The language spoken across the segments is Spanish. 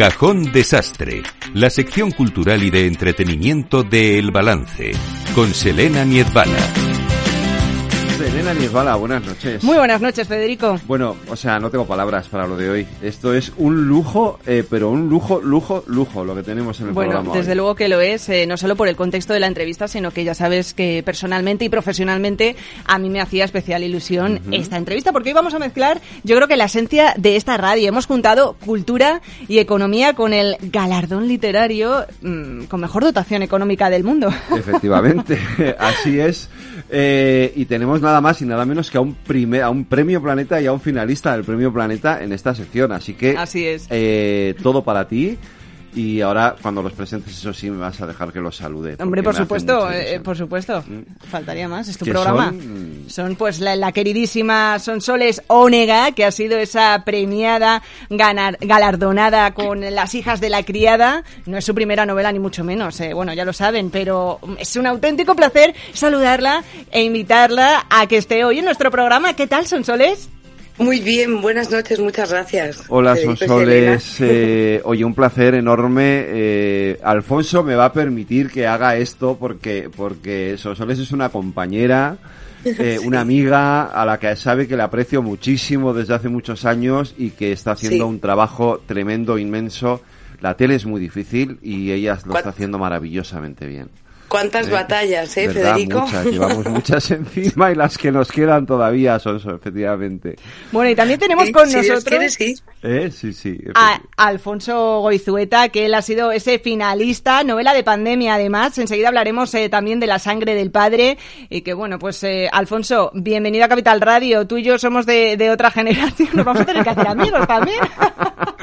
Cajón Desastre, la sección cultural y de entretenimiento de El Balance, con Selena Niezbala. Elena Niesbala, buenas noches. Muy buenas noches, Federico. Bueno, o sea, no tengo palabras para lo de hoy. Esto es un lujo, eh, pero un lujo, lujo, lujo lo que tenemos en el programa. Bueno, desde luego que lo es, eh, no solo por el contexto de la entrevista, sino que ya sabes que personalmente y profesionalmente a mí me hacía especial ilusión esta entrevista, porque hoy vamos a mezclar, yo creo que la esencia de esta radio. Hemos juntado cultura y economía con el galardón literario mm, con mejor dotación económica del mundo. Efectivamente, así es. Eh, y tenemos nada más y nada menos que a un, primer, a un premio Planeta y a un finalista del premio Planeta en esta sección. Así que Así es. Eh, todo para ti. Y ahora, cuando los presentes, eso sí, me vas a dejar que los salude. Hombre, por supuesto, eh, por supuesto. Mm. Faltaría más, es tu programa. Son, pues la, queridísima Sonsoles Ónega, que ha sido esa premiada, ganar, galardonada con Las hijas de la criada. No es su primera novela, ni mucho menos, eh, bueno, ya lo saben, pero es un auténtico placer saludarla e invitarla a que esté hoy en nuestro programa. ¿Qué tal, Sonsoles? Muy bien, buenas noches, muchas gracias. Hola, Sonsoles. Eh, oye, un placer enorme. Eh, Alfonso me va a permitir que haga esto porque, porque Sonsoles es una compañera, eh, una amiga a la que sabe que le aprecio muchísimo desde hace muchos años y que está haciendo un trabajo tremendo, inmenso. La tele es muy difícil y ella lo está haciendo maravillosamente bien. ¿Cuántas ¿Eh? batallas, eh, Federico? Muchas, llevamos muchas encima y las que nos quedan todavía son, eso, efectivamente. Bueno, y también tenemos con nosotros sí. ¿Eh? sí, sí, a Alfonso Goizueta, que él ha sido ese finalista, novela de pandemia además. Enseguida hablaremos eh, también de la sangre del padre. Y que bueno, pues eh, Alfonso, bienvenido a Capital Radio. Tú y yo somos de, de otra generación, nos vamos a tener que hacer amigos también.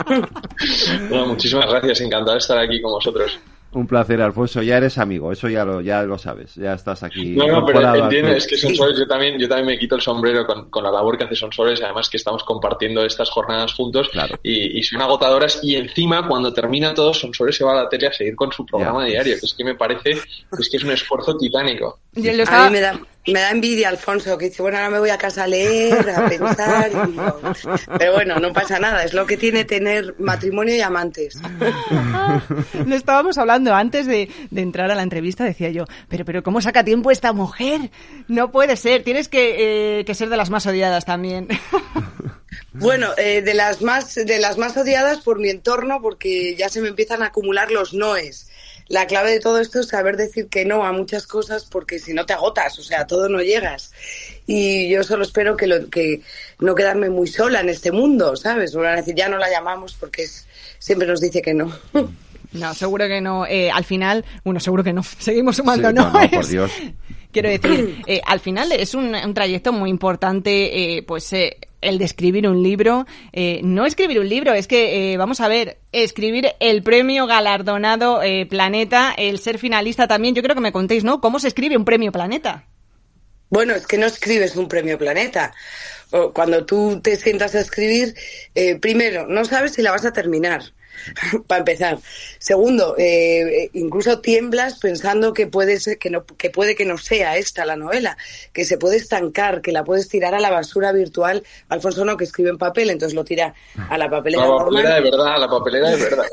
bueno, muchísimas gracias, encantado de estar aquí con vosotros. Un placer, Alfonso. Ya eres amigo, eso ya lo, ya lo sabes. Ya estás aquí. No, no, pero entiendes, es que Sonsoles, yo también, yo también me quito el sombrero con, con la labor que hace Sonsoles, además que estamos compartiendo estas jornadas juntos claro. y, y, son agotadoras. Y encima, cuando termina todo, Sonsoles se va a la tele a seguir con su programa ya. diario, que es que me parece pues, que es un esfuerzo titánico. Estaba... A mí me da, me da envidia, Alfonso, que dice, bueno, ahora me voy a casa a leer, a pensar. Y... Pero bueno, no pasa nada, es lo que tiene tener matrimonio y amantes. Lo estábamos hablando antes de, de, entrar a la entrevista, decía yo, pero, pero ¿cómo saca tiempo esta mujer? No puede ser, tienes que, eh, que ser de las más odiadas también. Bueno, eh, de las más de las más odiadas por mi entorno, porque ya se me empiezan a acumular los noes la clave de todo esto es saber decir que no a muchas cosas porque si no te agotas, o sea, a todo no llegas. Y yo solo espero que, lo, que no quedarme muy sola en este mundo, ¿sabes? Van a decir, ya no la llamamos porque es, siempre nos dice que no. No, seguro que no. Eh, al final, bueno, seguro que no. Seguimos sumando, sí, ¿no? no, no por Dios. Quiero decir, eh, al final es un, un trayecto muy importante, eh, pues eh, el de escribir un libro. Eh, no escribir un libro, es que, eh, vamos a ver, escribir el premio galardonado eh, Planeta, el ser finalista también. Yo creo que me contéis, ¿no? ¿Cómo se escribe un premio Planeta? Bueno, es que no escribes un premio Planeta. Cuando tú te sientas a escribir, eh, primero, no sabes si la vas a terminar. para empezar. Segundo, eh, incluso tiemblas pensando que puede, ser, que, no, que puede que no sea esta la novela, que se puede estancar, que la puedes tirar a la basura virtual. Alfonso no, que escribe en papel, entonces lo tira a la papelera. A la papelera de verdad, a la papelera de verdad.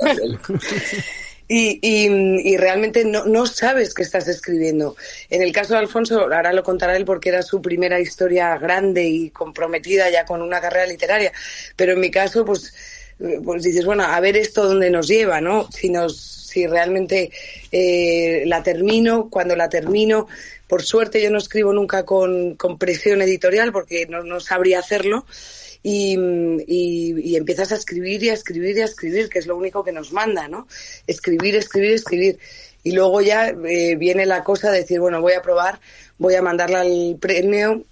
Y, y, y, realmente no, no, sabes qué estás escribiendo. En el caso de Alfonso, ahora lo contará él porque era su primera historia grande y comprometida ya con una carrera literaria, pero en mi caso, pues pues dices, bueno, a ver esto dónde nos lleva, ¿no? Si nos, si realmente eh, la termino, cuando la termino, por suerte yo no escribo nunca con, con presión editorial porque no, no sabría hacerlo. Y, y, y, empiezas a escribir y a escribir y a escribir, que es lo único que nos manda, ¿no? Escribir, escribir, escribir. Y luego ya eh, viene la cosa de decir, bueno, voy a probar, voy a mandarla al premio,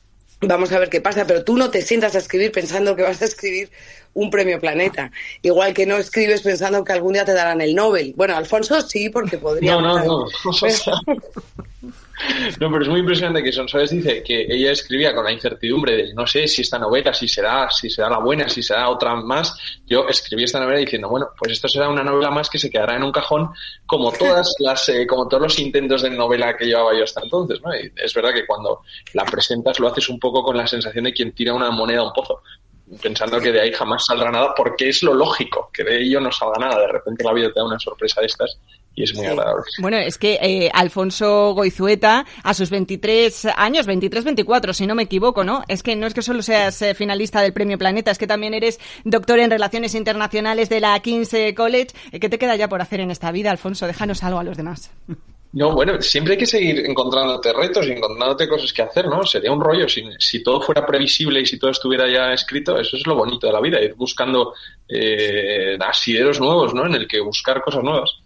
vamos a ver qué pasa, pero tú no te sientas a escribir pensando que vas a escribir un premio Planeta. Igual que no escribes pensando que algún día te darán el Nobel. Bueno, Alfonso sí, porque podría. No, no, no. No, pero es muy impresionante que Sonsoles dice que ella escribía con la incertidumbre de no sé si esta novela, si será, si será la buena, si será otra más. Yo escribí esta novela diciendo, bueno, pues esto será una novela más que se quedará en un cajón como todas las, eh, como todos los intentos de novela que llevaba yo hasta entonces, ¿no? Y es verdad que cuando la presentas lo haces un poco con la sensación de quien tira una moneda a un pozo pensando que de ahí jamás saldrá nada, porque es lo lógico, que de ello no salga nada. De repente la vida te da una sorpresa de estas y es muy agradable. Bueno, es que eh, Alfonso Goizueta, a sus 23 años, 23, 24, si no me equivoco, ¿no? Es que no es que solo seas eh, finalista del Premio Planeta, es que también eres doctor en Relaciones Internacionales de la King's College. Eh, ¿Qué te queda ya por hacer en esta vida, Alfonso? Déjanos algo a los demás. No, bueno, siempre hay que seguir encontrándote retos y encontrándote cosas que hacer, ¿no? Sería un rollo si, si todo fuera previsible y si todo estuviera ya escrito, eso es lo bonito de la vida, ir buscando eh, asideros nuevos, ¿no? En el que buscar cosas nuevas.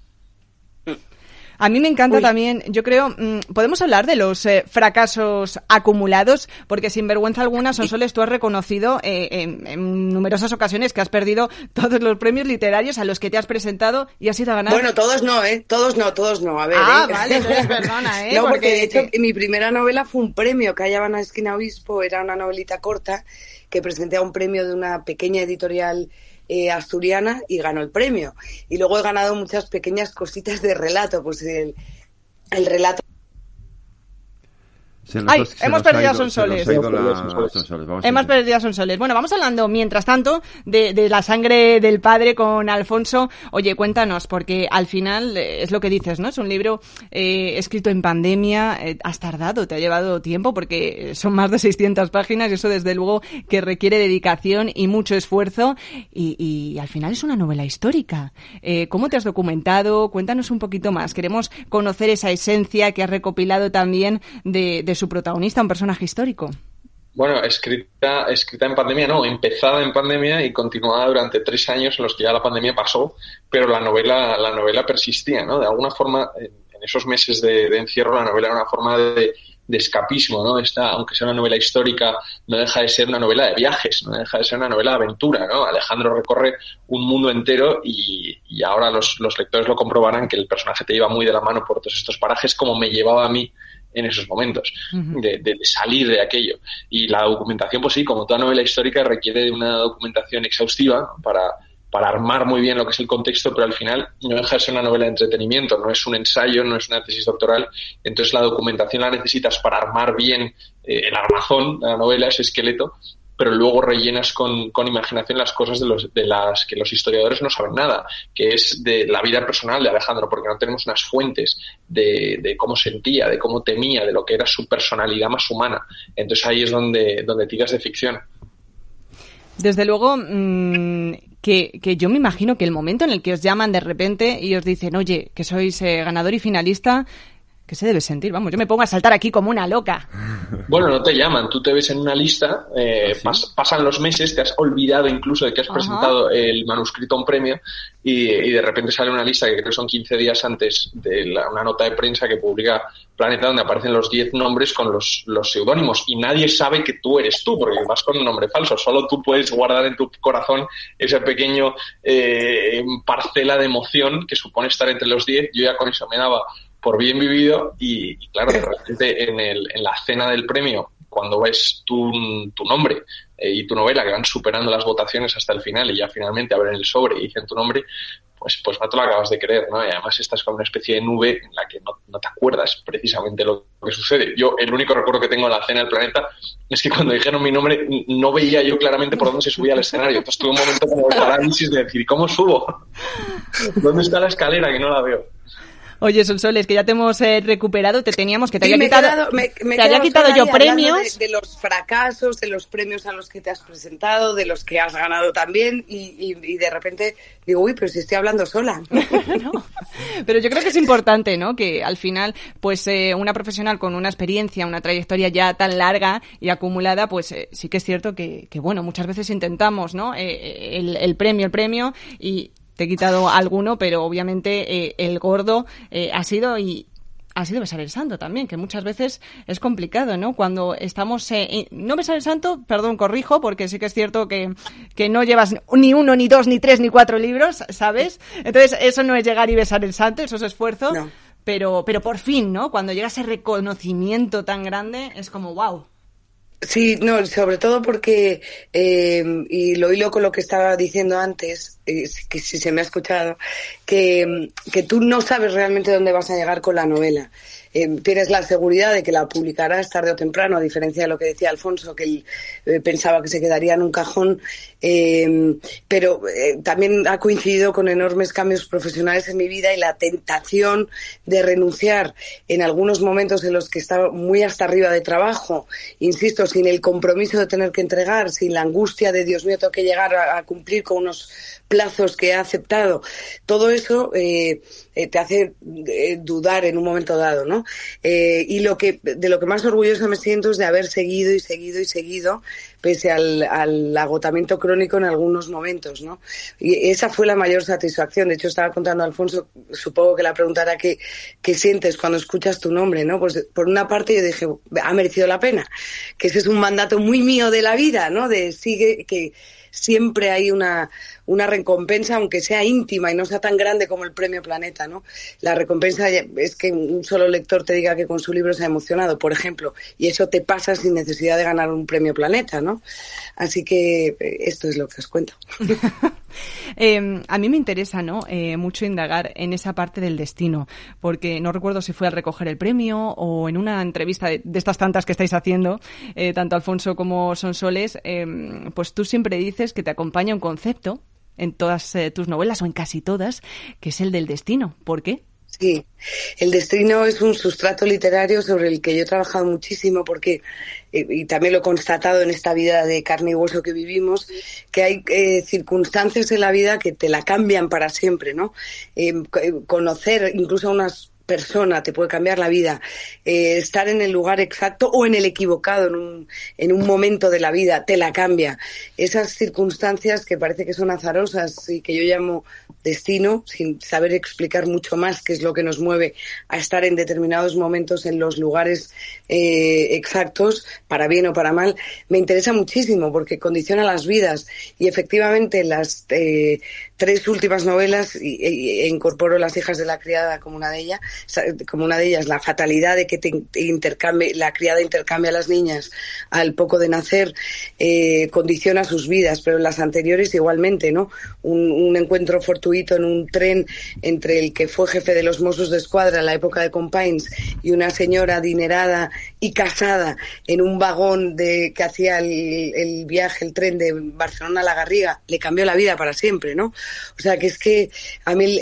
A mí me encanta también, yo creo, mm, podemos hablar de los eh, fracasos acumulados, porque sin vergüenza alguna, Sonsoles, tú has reconocido eh, en, numerosas ocasiones que has perdido todos los premios literarios a los que te has presentado y has ido a ganar. Bueno, todos no, ¿eh? Todos no, todos no. A ver. Ah, ¿eh? vale, entonces perdona, ¿eh? No, porque, de hecho mi primera novela fue un premio que hallaban a Esquina Obispo, era una novelita corta que presenté a un premio de una pequeña editorial eh, asturiana y ganó el premio. Y luego he ganado muchas pequeñas cositas de relato, pues el, el relato Ay, hemos perdido a Sonsoles. Hemos perdido a Sonsoles. Bueno, vamos hablando, mientras tanto, de, de, la sangre del padre con Alfonso. Oye, cuéntanos, porque al final eh, es lo que dices, ¿no? Es un libro eh, escrito en pandemia. Eh, has tardado, te ha llevado tiempo, porque son más de 600 páginas y eso, desde luego, que requiere dedicación y mucho esfuerzo. Y, y al final es una novela histórica. Eh, ¿Cómo te has documentado? Cuéntanos un poquito más. Queremos conocer esa esencia que has recopilado también de, de su protagonista, un personaje histórico. Bueno, escrita, escrita en pandemia, no, empezada en pandemia y continuada durante tres años en los que ya la pandemia pasó, pero la novela, la novela persistía, ¿no? De alguna forma, en, esos meses de, encierro, la novela era una forma de, escapismo, ¿no? Esta, aunque sea una novela histórica, no deja de ser una novela de viajes, no deja de ser una novela de aventura, ¿no? Alejandro recorre un mundo entero y, y ahora los, los lectores lo comprobarán que el personaje te lleva muy de la mano por todos estos parajes, como me llevaba a mí en esos momentos, de, salir de aquello. Y la documentación, pues sí, como toda novela histórica, requiere de una documentación exhaustiva para, para armar muy bien lo que es el contexto, pero al final no deja de ser una novela de entretenimiento, no es un ensayo, no es una tesis doctoral, entonces la documentación la necesitas para armar bien eh, el armazón de la novela, ese esqueleto, pero luego rellenas con, con, imaginación las cosas de, los, de las que los historiadores no saben nada, que es de la vida personal de Alejandro, porque no tenemos unas fuentes de, de cómo sentía, de cómo temía, de lo que era su personalidad más humana. Entonces ahí es donde, donde tiras de ficción. Desde luego, mmm, que, que, yo me imagino que el momento en el que os llaman de repente y os dicen, oye, que sois eh, ganador y finalista, ¿Qué se debe sentir? Vamos, yo me pongo a saltar aquí como una loca. Bueno, no te llaman, tú te ves en una lista, eh, ¿Ah, pasan los meses, te has olvidado incluso de que has presentado el manuscrito a un premio y, de repente sale una lista que creo que son 15 días antes de una nota de prensa que publica Planeta donde aparecen los 10 nombres con los, los seudónimos y nadie sabe que tú eres tú porque vas con un nombre falso, solo tú puedes guardar en tu corazón ese pequeño eh, parcela de emoción que supone estar entre los 10, yo ya con eso me daba por bien vivido y, claro, de repente en, el, en la cena del premio, cuando ves tu, nombre eh, y tu novela que van superando las votaciones hasta el final y ya finalmente abren el sobre y dicen tu nombre, pues, pues no te lo acabas de creer, ¿no? Y además estás con una especie de nube en la que no, no, te acuerdas precisamente lo que sucede. Yo, el único recuerdo que tengo de la cena del planeta es que cuando dijeron mi nombre no veía yo claramente por dónde se subía al escenario. Entonces tuve un momento como de parálisis de decir, ¿cómo subo? ¿Dónde está la escalera que no la veo? Oye, Sonsoles, que ya te hemos eh, recuperado, te teníamos que te había quitado, te había quitado yo premios. De, los fracasos, de los premios a los que te has presentado, de los que has ganado también, y, de repente digo, uy, pero si estoy hablando sola. Pero yo creo que es importante, ¿no? Que al final, pues eh, una profesional con una experiencia, una trayectoria ya tan larga y acumulada, pues eh, sí que es cierto que, que, bueno, muchas veces intentamos, ¿no? el, el premio, el premio, y te he quitado alguno, pero obviamente eh, el gordo eh, ha sido y ha sido besar el santo también, que muchas veces es complicado, ¿no? Cuando estamos... Eh, no besar el santo, perdón, corrijo, porque sí que es cierto que, que no llevas ni uno, ni dos, ni tres, ni cuatro libros, ¿sabes? Entonces, eso no es llegar y besar el santo, eso es esfuerzo. Pero, pero por fin, ¿no? Cuando llega ese reconocimiento tan grande, es como, wow. Sí, no, sobre todo porque, y lo hilo con lo que estaba diciendo antes, que si se me ha escuchado, que, que tú no sabes realmente dónde vas a llegar con la novela. Eh, tienes la seguridad de que la publicarás tarde o temprano, a diferencia de lo que decía Alfonso, que él eh, pensaba que se quedaría en un cajón, eh, pero también ha coincidido con enormes cambios profesionales en mi vida y la tentación de renunciar en algunos momentos en los que estaba muy hasta arriba de trabajo, insisto, sin el compromiso de tener que entregar, sin la angustia de Dios mío, tengo que llegar a cumplir con unos plazos que ha aceptado, todo eso eh, eh, te hace eh, dudar en un momento dado, ¿no? y lo que de lo que más orgullosa me siento es de haber seguido y seguido y seguido pese al, agotamiento crónico en algunos momentos, ¿no? Y esa fue la mayor satisfacción. De hecho, estaba contando a Alfonso, supongo que la preguntara qué, qué sientes cuando escuchas tu nombre, ¿no? Pues por una parte yo dije, ha merecido la pena, que ese es un mandato muy mío de la vida, ¿no? De sigue, que siempre hay una, una recompensa, aunque sea íntima y no sea tan grande como el premio Planeta, ¿no? La recompensa es que un solo lector te diga que con su libro se ha emocionado, por ejemplo, y eso te pasa sin necesidad de ganar un premio Planeta, ¿no? Así que eh, esto es lo que os cuento. eh, a mí me interesa, ¿no? Eh, mucho indagar en esa parte del destino, porque no recuerdo si fue al recoger el premio o en una entrevista de, estas tantas que estáis haciendo, eh, tanto Alfonso como Sonsoles, em, pues tú siempre dices que te acompaña un concepto en todas eh, tus novelas o en casi todas, que es el del destino. ¿Por qué? Sí, el destino es un sustrato literario sobre el que yo he trabajado muchísimo porque, eh, y también lo he constatado en esta vida de carne y hueso que vivimos, que hay eh, circunstancias en la vida que te la cambian para siempre, ¿no? conocer incluso unas persona te puede cambiar la vida, eh, estar en el lugar exacto o en el equivocado en un, en un momento de la vida te la cambia. Esas circunstancias que parece que son azarosas y que yo llamo destino, sin saber explicar mucho más qué es lo que nos mueve a estar en determinados momentos en los lugares eh, exactos, para bien o para mal, me interesa muchísimo porque condiciona las vidas y efectivamente las eh, tres últimas novelas e, incorporo Las hijas de la criada como una de ellas, como una de ellas, la fatalidad de que te intercambie, la criada intercambia a las niñas al poco de nacer, eh, condiciona sus vidas, pero en las anteriores igualmente, ¿no? Un, un, encuentro fortuito en un tren entre el que fue jefe de los Mossos de Escuadra en la época de Compines y una señora adinerada y casada en un vagón de que hacía el, el viaje, el tren de Barcelona a La Garriga, le cambió la vida para siempre, ¿no? O sea, que es que a mí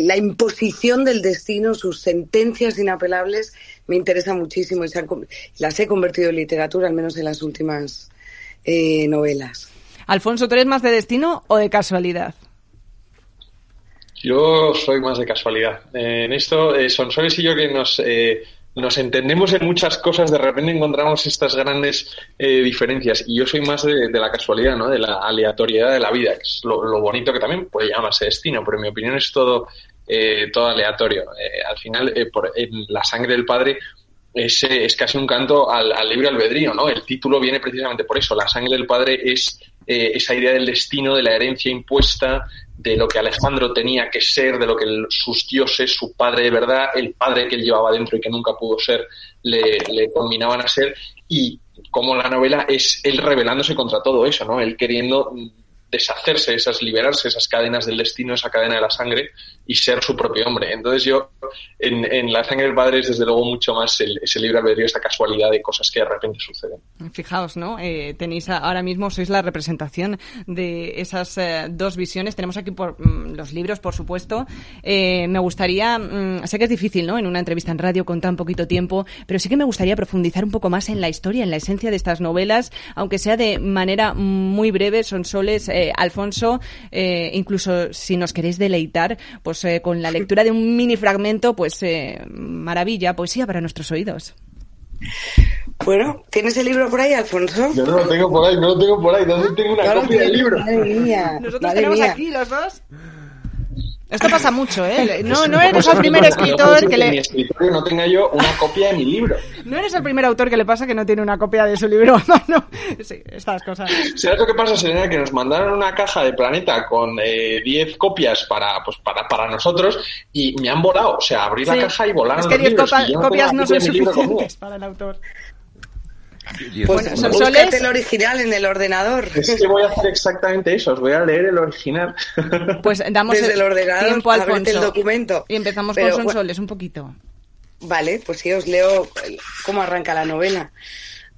la imposición del destino, sus sentencias inapelables, me interesa muchísimo y las he convertido en literatura, al menos en las últimas eh, novelas. Alfonso, ¿tú eres más de destino o de casualidad? Yo soy más de casualidad. Eh, en esto, eh, son Soles y yo que nos nos entendemos en muchas cosas, de repente encontramos estas grandes eh, diferencias. Y yo soy más de, la casualidad, ¿no? De la aleatoriedad de la vida, que es lo, bonito que también puede llamarse destino, pero en mi opinión es todo, eh, todo aleatorio. Eh, al final, en la sangre del padre es, es casi un canto al, al, libre albedrío, ¿no? El título viene precisamente por eso. La sangre del padre es esa idea del destino, de la herencia impuesta, de lo que Alejandro tenía que ser, de lo que sus dioses, su padre de verdad, el padre que él llevaba dentro y que nunca pudo ser, le, le combinaban a ser, y como la novela es él rebelándose contra todo eso, ¿no? Él queriendo deshacerse, esas, liberarse esas cadenas del destino, esa cadena de la sangre y ser su propio hombre. Entonces yo, en, en La sangre del padre es desde luego mucho más el, ese libre albedrío, esta casualidad de cosas que de repente suceden. Fijaos, ¿no? Eh, tenéis ahora mismo, sois la representación de esas eh, dos visiones. Tenemos aquí por, mm, los libros, por supuesto. Eh, me gustaría, mm, sé que es difícil, ¿no? En una entrevista en radio con tan poquito tiempo, pero sí que me gustaría profundizar un poco más en la historia, en la esencia de estas novelas, aunque sea de manera muy breve, son soles eh, Alfonso, eh, incluso si nos queréis deleitar, pues eh, con la lectura de un mini fragmento, pues maravilla, poesía para nuestros oídos. Bueno, ¿tienes el libro por ahí, Alfonso? Yo no lo tengo por ahí, no lo tengo por ahí. ¿Dónde tengo una copia del libro? Nosotros tenemos aquí los dos. Esto pasa mucho, ¿eh? No, no eres el primer escritor que le... mi escritorio no tenga yo una copia de mi libro. No eres el primer autor que le pasa que no tiene una copia de su libro. No, sí, estas cosas. ¿Sabes lo que pasa, Serena? Que nos mandaron una caja de Planeta con 10 eh, copias para, pues, para, para nosotros y me han volado. O sea, abrí la caja y volaron es que 10 copias no son suficientes para el autor. Pues bueno, búscate el original en el ordenador. Es que voy a hacer exactamente eso, os voy a leer el original. Pues damos Desde el, ordenador tiempo al el documento. Y empezamos con Sonsoles un poquito. Vale, pues sí, os leo cómo arranca la novela.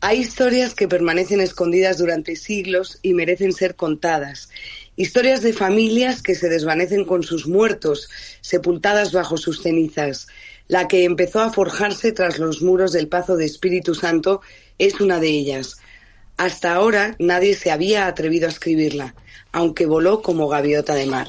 Hay historias que permanecen escondidas durante siglos y merecen ser contadas. Historias de familias que se desvanecen con sus muertos, sepultadas bajo sus cenizas. La que empezó a forjarse tras los muros del Pazo de Espíritu Santo es una de ellas. Hasta ahora nadie se había atrevido a escribirla, aunque voló como gaviota de mar.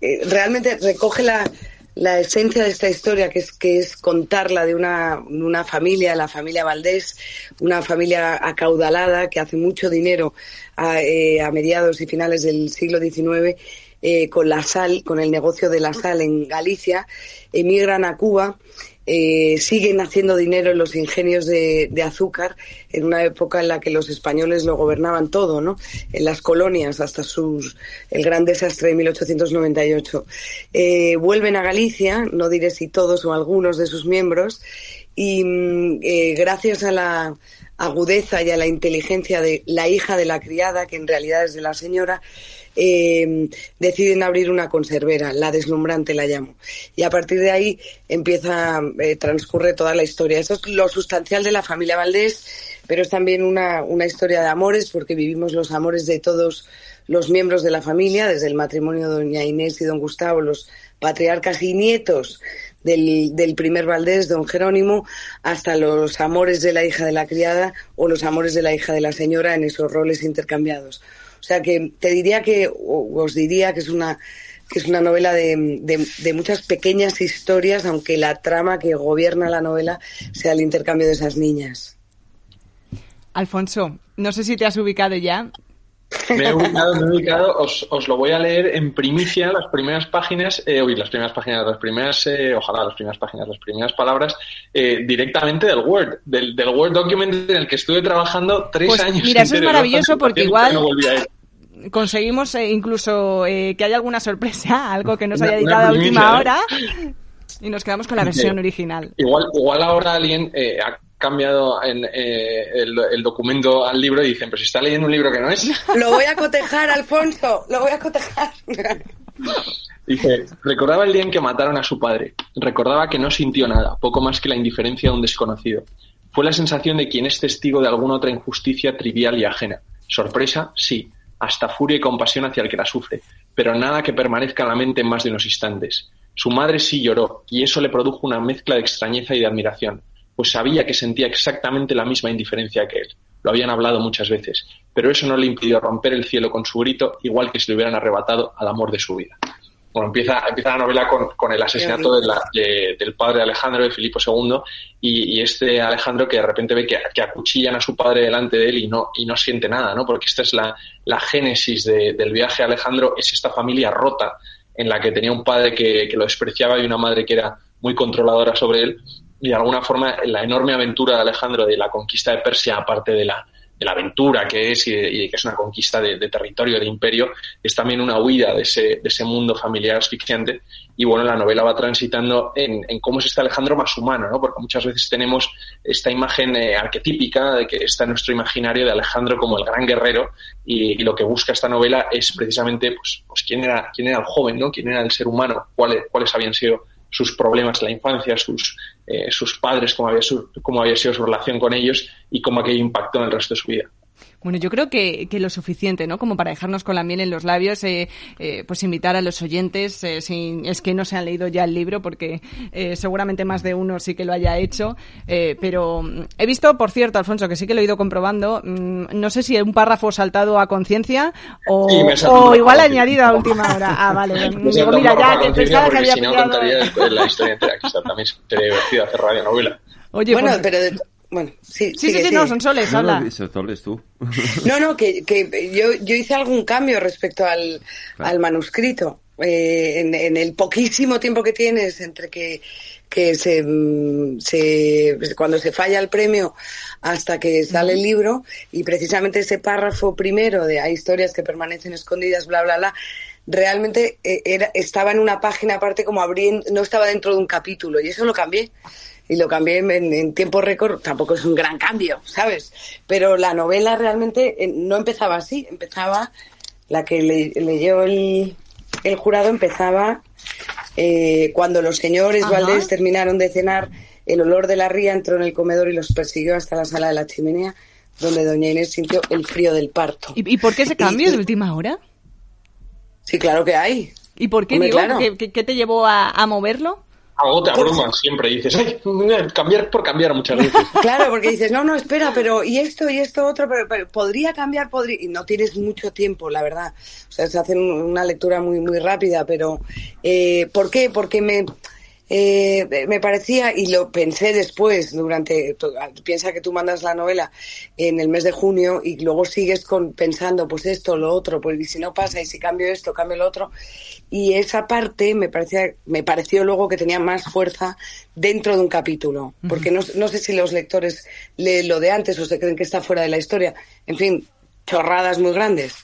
Eh, realmente recoge la, la esencia de esta historia, que es, que es contarla de una, una familia, la familia Valdés, una familia acaudalada que hace mucho dinero a, eh, mediados y finales del siglo XIX eh, con la sal, con el negocio de la sal en Galicia, emigran a Cuba eh, siguen haciendo dinero en los ingenios de, azúcar en una época en la que los españoles lo gobernaban todo, ¿no? En las colonias hasta sus el gran desastre de 1898. Eh, vuelven a Galicia, no diré si todos o algunos de sus miembros, y mm, eh, gracias a la agudeza y a la inteligencia de la hija de la criada, que en realidad es de la señora, eh, deciden abrir una conservera, la deslumbrante la llamo. Y a partir de ahí empieza, eh, transcurre toda la historia. Eso es lo sustancial de la familia Valdés, pero es también una, una historia de amores, porque vivimos los amores de todos los miembros de la familia, desde el matrimonio de doña Inés y don Gustavo, los patriarcas y nietos del, del, primer Valdés, don Jerónimo, hasta los amores de la hija de la criada o los amores de la hija de la señora en esos roles intercambiados. O sea que te diría que, os diría que es una que es una novela de, de, muchas pequeñas historias, aunque la trama que gobierna la novela sea el intercambio de esas niñas. Alfonso, no sé si te has ubicado ya. Me he ubicado, me he ubicado. Os, os, lo voy a leer en primicia, las primeras páginas, eh, uy, las primeras páginas, las primeras, eh, ojalá las primeras páginas, las primeras palabras, eh, directamente del Word, del, del, Word document en el que estuve trabajando tres pues años. Mira, eso es maravilloso porque igual conseguimos eh, incluso eh, que haya alguna sorpresa, algo que nos haya editado a última hora. Y nos quedamos con la versión original. Igual, igual ahora alguien eh, ha cambiado en, el, documento al libro y dicen, pero si está leyendo un libro que no es. Lo voy a cotejar, Alfonso, lo voy a cotejar. Dice, recordaba el día en que mataron a su padre. Recordaba que no sintió nada, poco más que la indiferencia de un desconocido. Fue la sensación de quien es testigo de alguna otra injusticia trivial y ajena. Sorpresa, sí, hasta furia y compasión hacia el que la sufre, pero nada que permanezca en la mente en más de unos instantes. Su madre sí lloró, y eso le produjo una mezcla de extrañeza y de admiración, pues sabía que sentía exactamente la misma indiferencia que él. Lo habían hablado muchas veces, pero eso no le impidió romper el cielo con su grito, igual que si le hubieran arrebatado al amor de su vida. Bueno, empieza, empieza la novela con, con el asesinato de del padre de Alejandro, de Filipo II, y, este Alejandro que de repente ve que, que, acuchillan a su padre delante de él y no, y no siente nada, ¿no? Porque esta es la, la génesis del viaje a Alejandro, es esta familia rota en la que tenía un padre que, que lo despreciaba y una madre que era muy controladora sobre él, y de alguna forma la enorme aventura de Alejandro de la conquista de Persia, aparte de la, de la aventura que es y, que es una conquista de, territorio, de imperio, es también una huida de ese, de ese mundo familiar asfixiante. Y bueno, la novela va transitando en, cómo es este Alejandro más humano, ¿no? Porque muchas veces tenemos esta imagen eh, arquetípica de que está en nuestro imaginario de Alejandro como el gran guerrero y, lo que busca esta novela es precisamente pues, pues quién era quién era el joven, ¿no? Quién era el ser humano, cuáles cuáles habían sido sus problemas en la infancia, sus, eh, sus padres, cómo había, cómo había sido su relación con ellos y cómo aquello impactó en el resto de su vida. Bueno, yo creo que, que, lo suficiente, ¿no? Como para dejarnos con la miel en los labios, eh, eh, pues invitar a los oyentes, eh, si es que no se han leído ya el libro, porque eh, seguramente más de uno sí que lo haya hecho, eh, pero mm, he visto, por cierto, Alfonso, que sí que lo he ido comprobando, mm, no sé si un párrafo saltado a conciencia o, o igual añadido a última hora. Ah, vale. Digo, mira, ya que pensaba que había si no, contaría la historia entera, quizá también sería divertido hacer radionovela. Oye, bueno, pues, pero... Bueno, sí, sí, sí, no, son soles, habla. No, tú. no, no, que, que yo, yo hice algún cambio respecto al, al manuscrito. Eh, en, en, el poquísimo tiempo que tienes entre que, que se, se, cuando se falla el premio hasta que sale el libro y precisamente ese párrafo primero de hay historias que permanecen escondidas, bla, bla, bla, realmente eh, era, estaba en una página aparte como abriendo, no estaba dentro de un capítulo y eso lo cambié y lo cambié en, tiempo récord, tampoco es un gran cambio, ¿sabes? Pero la novela realmente eh, no empezaba así, empezaba, la que leyó el, el jurado empezaba eh, cuando los señores Valdés terminaron de cenar, el olor de la ría entró en el comedor y los persiguió hasta la sala de la chimenea, donde doña Inés sintió el frío del parto. ¿Y, por qué ese cambio de última hora? Sí, claro que hay. ¿Y por qué, digo, ¿qué, te llevó a moverlo? Algo te abruma siempre, dices, ay, cambiar por cambiar muchas veces. Claro, porque dices, no, no, espera, pero y esto y esto otro, pero, podría cambiar, podría, y no tienes mucho tiempo, la verdad. O sea, se hace una lectura muy, muy rápida, pero eh, ¿por qué? Porque me, eh, me parecía, y lo pensé después, durante, piensa que tú mandas la novela en el mes de junio y luego sigues con, pensando, pues esto, lo otro, pues y si no pasa, y si cambio esto, cambio lo otro. Y esa parte me parecía, me pareció luego que tenía más fuerza dentro de un capítulo, porque no, no sé si los lectores leen lo de antes o se creen que está fuera de la historia. En fin, chorradas muy grandes,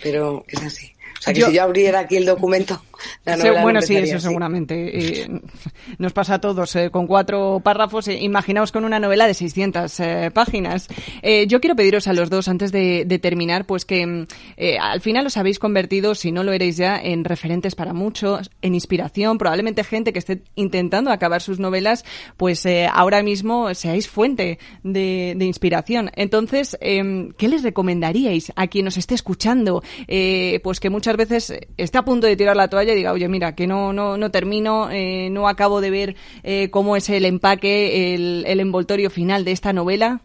pero es así. O sea, que si yo abriera aquí el documento, bueno, sí, eso seguramente. Eh, nos pasa a todos. Eh, con cuatro párrafos, eh, imaginaos con una novela de 600 páginas. yo quiero pediros a los dos, antes de, terminar, pues que al final os habéis convertido, si no lo eréis ya, en referentes para muchos, en inspiración. Probablemente gente que esté intentando acabar sus novelas, pues ahora mismo seáis fuente de, inspiración. Entonces, em, ¿qué les recomendaríais a quien nos esté escuchando? pues que muchas veces está a punto de tirar la toalla diga, oye, mira, que no, no, no termino, eh, no acabo de ver eh, cómo es el empaque, el, el, envoltorio final de esta novela?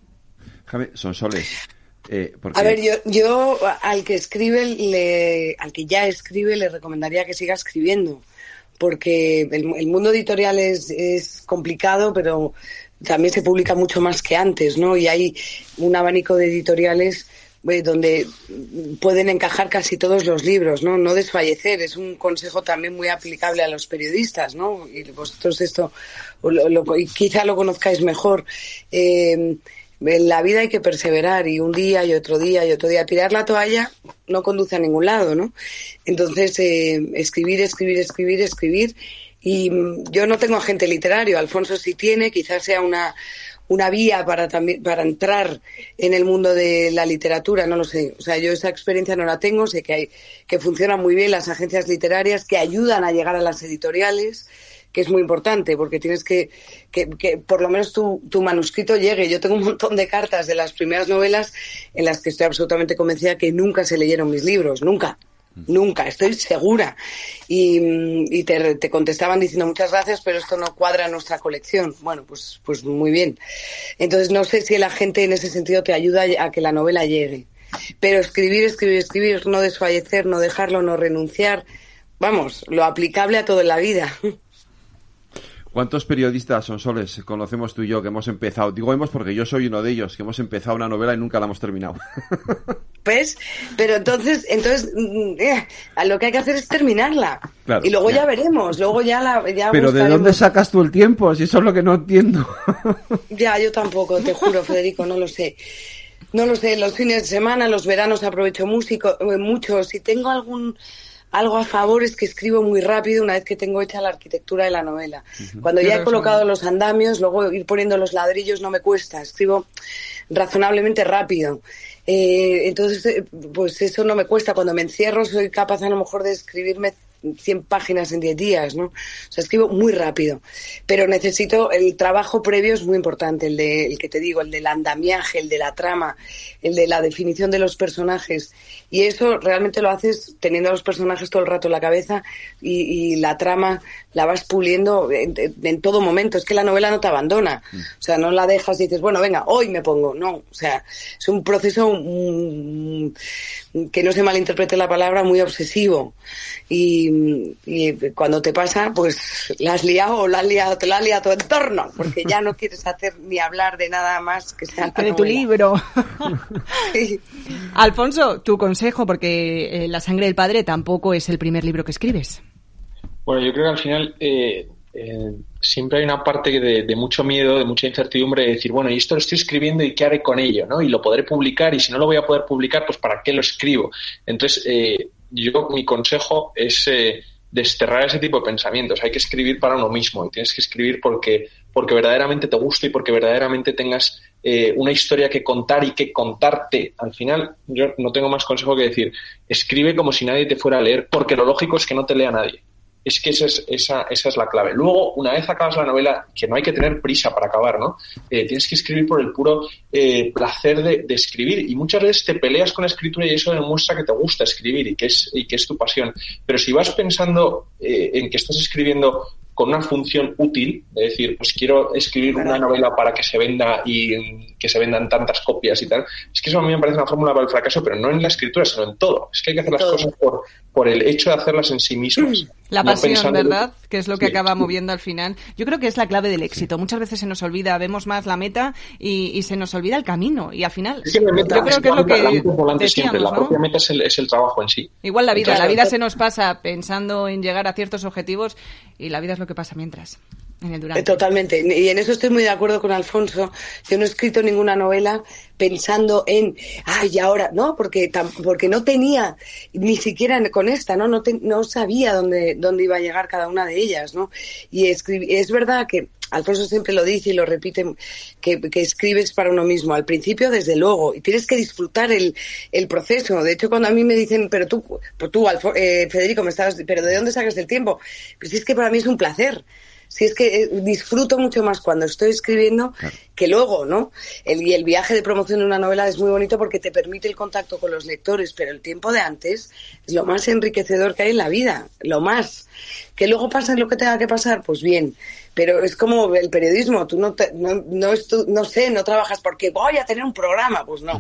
Jaime, son soles. Eh, A ver, yo, yo al que escribe, le, al que ya escribe, le recomendaría que siga escribiendo, porque el, el mundo editorial es, es complicado, pero también se publica mucho más que antes, ¿no? Y hay un abanico de editoriales eh, donde pueden encajar casi todos los libros, ¿no? No desfallecer, es un consejo también muy aplicable a los periodistas, ¿no? Y vosotros esto, quizá lo conozcáis mejor. Eh, en la vida hay que perseverar y un día y otro día y otro día. Tirar la toalla no conduce a ningún lado, ¿no? Entonces, eh, escribir, escribir, escribir, escribir. Y mm, yo no tengo agente literario, Alfonso sí tiene, quizás sea una una vía para también para entrar en el mundo de la literatura, no lo sé. O sea, yo esa experiencia no la tengo, sé que hay que funcionan muy bien las agencias literarias que ayudan a llegar a las editoriales, que es muy importante porque tienes que que, que por lo menos tu, tu manuscrito llegue. Yo tengo un montón de cartas de las primeras novelas en las que estoy absolutamente convencida que nunca se leyeron mis libros, nunca. Nunca, estoy segura. Y, te, contestaban diciendo muchas gracias, pero esto no cuadra en nuestra colección. Bueno, pues, pues muy bien. Entonces no sé si la gente en ese sentido te ayuda a que la novela llegue. Pero escribir, escribir, escribir, no desfallecer, no dejarlo, no renunciar. Vamos, lo aplicable a toda la vida. ¿Cuántos periodistas son soles conocemos tú y yo que hemos empezado? Digo hemos porque yo soy uno de ellos, que hemos empezado una novela y nunca la hemos terminado. ¿Ves? Pero entonces, entonces mm, eh, lo que hay que hacer es terminarla. y luego ya. veremos, luego ya la... Pero ¿de dónde sacas tú el tiempo? Si eso es lo que no entiendo. ya, yo tampoco, te juro, Federico, no lo sé. No lo sé, los fines de semana, los veranos aprovecho músico, eh, mucho. Si tengo algún algo a favor es que escribo muy rápido una vez que tengo hecha la arquitectura de la novela. Cuando ya he colocado los andamios, luego ir poniendo los ladrillos no me cuesta, escribo razonablemente rápido. Eh, entonces, eh, pues eso no me cuesta. Cuando me encierro soy capaz a lo mejor de escribirme 100 páginas en 10 días, ¿no? O sea, escribo muy rápido, pero necesito, el trabajo previo es muy importante, el, de, el que te digo, el del andamiaje, el de la trama, el de la definición de los personajes, y eso realmente lo haces teniendo a los personajes todo el rato en la cabeza y, la trama la vas puliendo en, todo momento, es que la novela no te abandona, o sea, no la dejas y dices, bueno, venga, hoy me pongo, no, o sea, es un proceso mm, que no se malinterprete la palabra, muy obsesivo, y y, cuando te pasa, pues la has liado o la has liado, te la ha liado tu entorno, porque ya no quieres hacer ni hablar de nada más que sea de tu libro. Alfonso, tu consejo, porque eh, La sangre del padre tampoco es el primer libro que escribes. Bueno, yo creo que al final eh, eh, siempre hay una parte de, de, mucho miedo, de mucha incertidumbre de decir, bueno, y esto lo estoy escribiendo y qué haré con ello, ¿no? Y lo podré publicar y si no lo voy a poder publicar, pues ¿para qué lo escribo? Entonces, yo mi consejo es desterrar ese tipo de pensamientos. Hay que escribir para uno mismo y tienes que escribir porque, porque verdaderamente te guste y porque verdaderamente tengas eh, una historia que contar y que contarte. Al final, yo no tengo más consejo que decir, escribe como si nadie te fuera a leer, porque lo lógico es que no te lea nadie. Es que esa es, esa, esa es la clave. Luego, una vez acabas la novela, que no hay que tener prisa para acabar, ¿no? Eh, tienes que escribir por el puro eh, placer de, de, escribir. Y muchas veces te peleas con la escritura y eso demuestra que te gusta escribir y que es, y que es tu pasión. Pero si vas pensando eh, en que estás escribiendo con una función útil, de decir, pues quiero escribir una novela para que se venda y que se vendan tantas copias y tal, es que eso a mí me parece una fórmula para el fracaso, pero no en la escritura, sino en todo. Es que hay que hacer las cosas por, por el hecho de hacerlas en sí mismas. La no pasión, ¿verdad? Que es lo que sí. acaba moviendo al final. Yo creo que es la clave del éxito. Muchas veces se nos olvida, vemos más la meta y, y se nos olvida el camino. Y al final, es que meta, yo creo que es lo que decíamos, siempre. La ¿no? propia meta es el, es el, trabajo en sí. Igual la vida. Entonces, la vida se nos pasa pensando en llegar a ciertos objetivos y la vida es lo que pasa mientras. En el durante. Totalmente. Y en eso estoy muy de acuerdo con Alfonso. Yo no he escrito ninguna novela pensando en, ay, ahora, no, porque, porque no tenía, ni siquiera con esta, ¿no? No, te, no sabía dónde, dónde iba a llegar cada una de ellas, ¿no? Y escribí, es verdad que Alfonso siempre lo dice y lo repite, que, que, escribes para uno mismo. Al principio, desde luego, y tienes que disfrutar el, el proceso. De hecho, cuando a mí me dicen, pero tú, pues tú, Alfo, eh, Federico, me estabas, pero ¿de dónde sacas el tiempo? Pues es que para mí es un placer si es que disfruto mucho más cuando estoy escribiendo claro. que luego, ¿no? El, y el viaje de promoción de una novela es muy bonito porque te permite el contacto con los lectores, pero el tiempo de antes es lo más enriquecedor que hay en la vida, lo más. Que luego pasa lo que tenga que pasar, pues bien. Pero es como el periodismo, tú no, te, no, no, tu, no sé, no trabajas porque voy a tener un programa, pues no.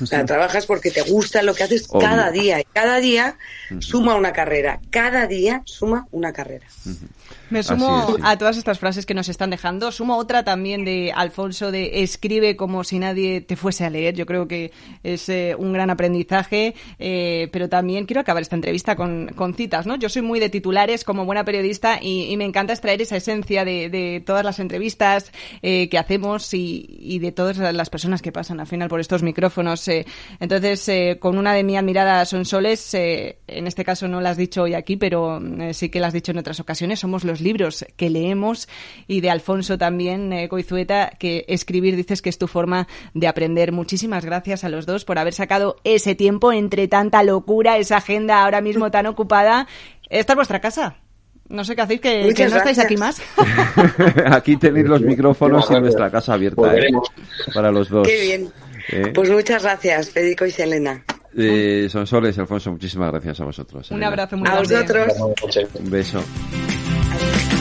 O sea, trabajas porque te gusta lo que haces Obvio. cada día. Y cada día suma una carrera. Cada día suma una carrera. Uh -huh. Me sumo a todas estas frases que nos están dejando. Sumo otra también de Alfonso de escribe como si nadie te fuese a leer. Yo creo que es eh, un gran aprendizaje, eh, pero también quiero acabar esta entrevista con, con, citas, ¿no? Yo soy muy de titulares como buena periodista y, y me encanta extraer esa esencia de, de todas las entrevistas eh, que hacemos y, y, de todas las personas que pasan al final por estos micrófonos. Eh. entonces, eh, con una de mi admirada Sonsoles, en este caso no la has dicho hoy aquí, pero sí que la has dicho en otras ocasiones, somos los libros que leemos y de Alfonso también, eh, Coizueta, que escribir dices que es tu forma de aprender. Muchísimas gracias a los dos por haber sacado ese tiempo entre tanta locura, esa agenda ahora mismo tan ocupada. Esta es vuestra casa. No sé qué hacéis, que, que no estáis aquí más. aquí tenéis los micrófonos y nuestra casa abierta ¿eh? para los dos. Qué bien. ¿Eh? Pues muchas gracias, Federico y Selena. Eh, Sonsoles, Alfonso, muchísimas gracias a vosotros. Un abrazo muy a vosotros. Un beso. Bye.